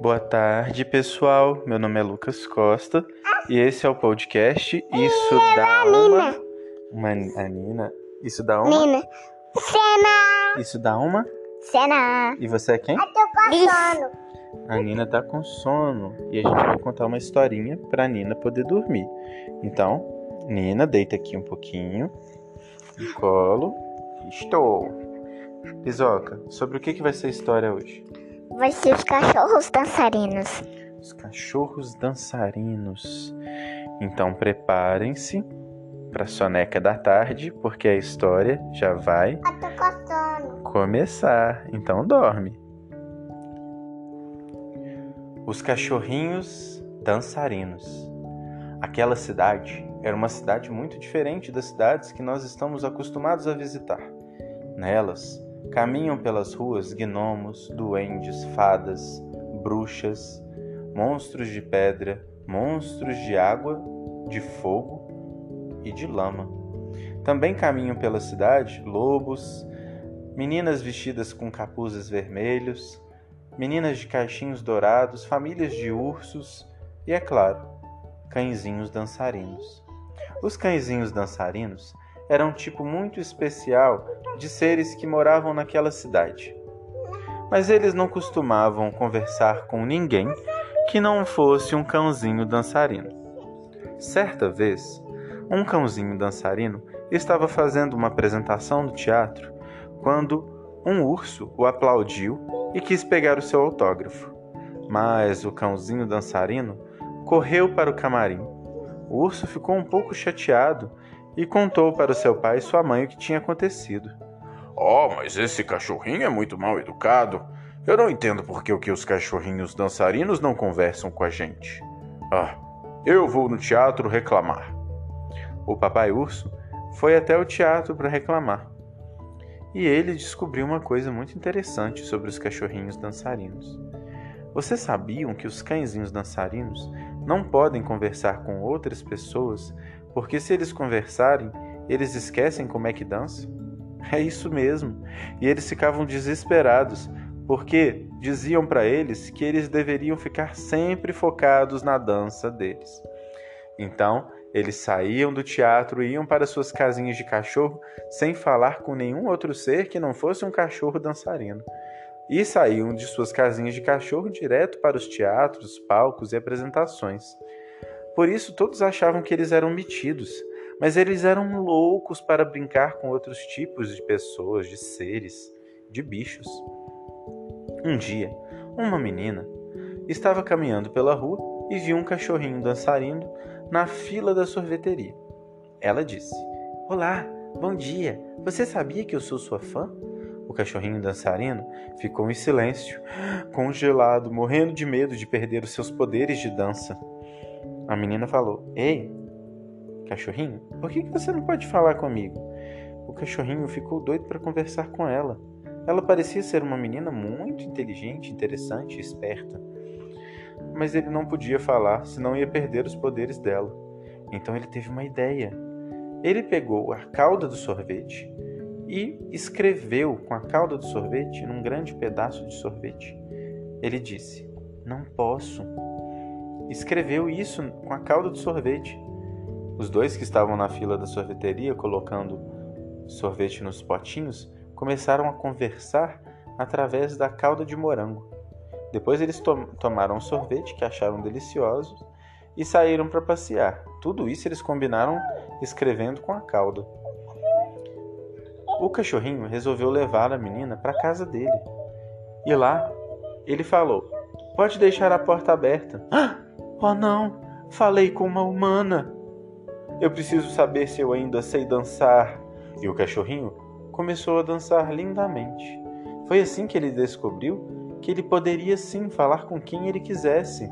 Boa tarde, pessoal. Meu nome é Lucas Costa e esse é o podcast Isso dá uma. Uma a Nina. Isso dá uma. Nina. Cena. Isso dá uma. Cena. E você é quem? Eu tô com sono. A Nina tá com sono e a gente vai contar uma historinha pra Nina poder dormir. Então, Nina, deita aqui um pouquinho. No colo. Estou. Pisoca, sobre o que, que vai ser a história hoje? Vai ser os cachorros dançarinos. Os cachorros dançarinos. Então preparem-se para soneca da tarde, porque a história já vai sono. começar. Então dorme. Os cachorrinhos dançarinos. Aquela cidade era uma cidade muito diferente das cidades que nós estamos acostumados a visitar. Nelas caminham pelas ruas gnomos, duendes, fadas, bruxas, monstros de pedra, monstros de água, de fogo e de lama. Também caminham pela cidade lobos, meninas vestidas com capuzes vermelhos, meninas de caixinhos dourados, famílias de ursos e, é claro, cãezinhos dançarinos. Os cãezinhos dançarinos eram um tipo muito especial de seres que moravam naquela cidade. Mas eles não costumavam conversar com ninguém que não fosse um cãozinho dançarino. Certa vez, um cãozinho dançarino estava fazendo uma apresentação no teatro quando um urso o aplaudiu e quis pegar o seu autógrafo. Mas o cãozinho dançarino correu para o camarim. O urso ficou um pouco chateado e contou para seu pai e sua mãe o que tinha acontecido. Oh, mas esse cachorrinho é muito mal educado. Eu não entendo por que, o que os cachorrinhos dançarinos não conversam com a gente. Ah, eu vou no teatro reclamar. O papai urso foi até o teatro para reclamar. E ele descobriu uma coisa muito interessante sobre os cachorrinhos dançarinos. Vocês sabiam que os cãezinhos dançarinos não podem conversar com outras pessoas porque se eles conversarem, eles esquecem como é que dançam? É isso mesmo. E eles ficavam desesperados porque diziam para eles que eles deveriam ficar sempre focados na dança deles. Então, eles saíam do teatro e iam para suas casinhas de cachorro sem falar com nenhum outro ser que não fosse um cachorro dançarino. E saíam de suas casinhas de cachorro direto para os teatros, palcos e apresentações. Por isso, todos achavam que eles eram metidos, mas eles eram loucos para brincar com outros tipos de pessoas, de seres, de bichos. Um dia, uma menina estava caminhando pela rua e viu um cachorrinho dançarino na fila da sorveteria. Ela disse: Olá, bom dia. Você sabia que eu sou sua fã? O cachorrinho dançarino ficou em silêncio, congelado, morrendo de medo de perder os seus poderes de dança. A menina falou: Ei, cachorrinho, por que você não pode falar comigo? O cachorrinho ficou doido para conversar com ela. Ela parecia ser uma menina muito inteligente, interessante e esperta. Mas ele não podia falar, senão ia perder os poderes dela. Então ele teve uma ideia. Ele pegou a cauda do sorvete e escreveu com a cauda do sorvete num grande pedaço de sorvete. Ele disse: Não posso. Escreveu isso com a cauda do sorvete. Os dois que estavam na fila da sorveteria colocando sorvete nos potinhos começaram a conversar através da calda de morango. Depois eles to tomaram um sorvete que acharam delicioso e saíram para passear. Tudo isso eles combinaram escrevendo com a cauda. O cachorrinho resolveu levar a menina para casa dele. E lá ele falou: Pode deixar a porta aberta. Ah, oh não! Falei com uma humana. Eu preciso saber se eu ainda sei dançar. E o cachorrinho começou a dançar lindamente. Foi assim que ele descobriu que ele poderia sim falar com quem ele quisesse.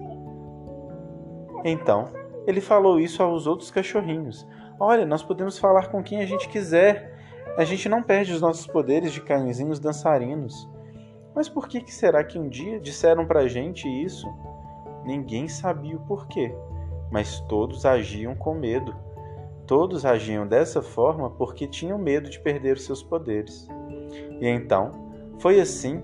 Então, ele falou isso aos outros cachorrinhos. Olha, nós podemos falar com quem a gente quiser. A gente não perde os nossos poderes de cãezinhos dançarinos. Mas por que, que será que um dia disseram pra gente isso? Ninguém sabia o porquê, mas todos agiam com medo. Todos agiam dessa forma porque tinham medo de perder os seus poderes. E então, foi assim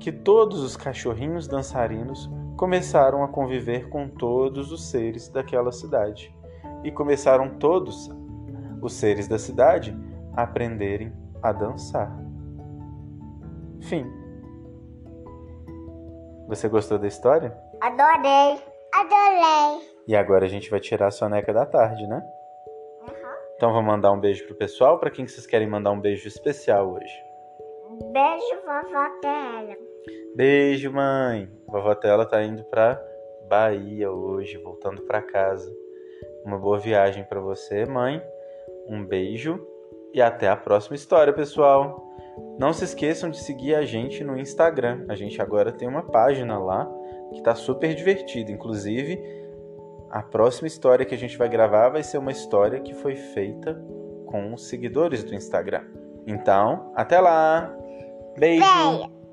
que todos os cachorrinhos dançarinos começaram a conviver com todos os seres daquela cidade. E começaram todos os seres da cidade aprenderem a dançar. Fim. Você gostou da história? Adorei. Adorei. E agora a gente vai tirar a soneca da tarde, né? Uhum. Então vou mandar um beijo pro pessoal. Para quem que vocês querem mandar um beijo especial hoje? Beijo, vovó Tela. Beijo, mãe. Vovó Tela tá indo pra Bahia hoje, voltando pra casa. Uma boa viagem para você, mãe. Um beijo e até a próxima história, pessoal. Não se esqueçam de seguir a gente no Instagram. A gente agora tem uma página lá que tá super divertida. Inclusive, a próxima história que a gente vai gravar vai ser uma história que foi feita com os seguidores do Instagram. Então, até lá! Beijo! Beijo.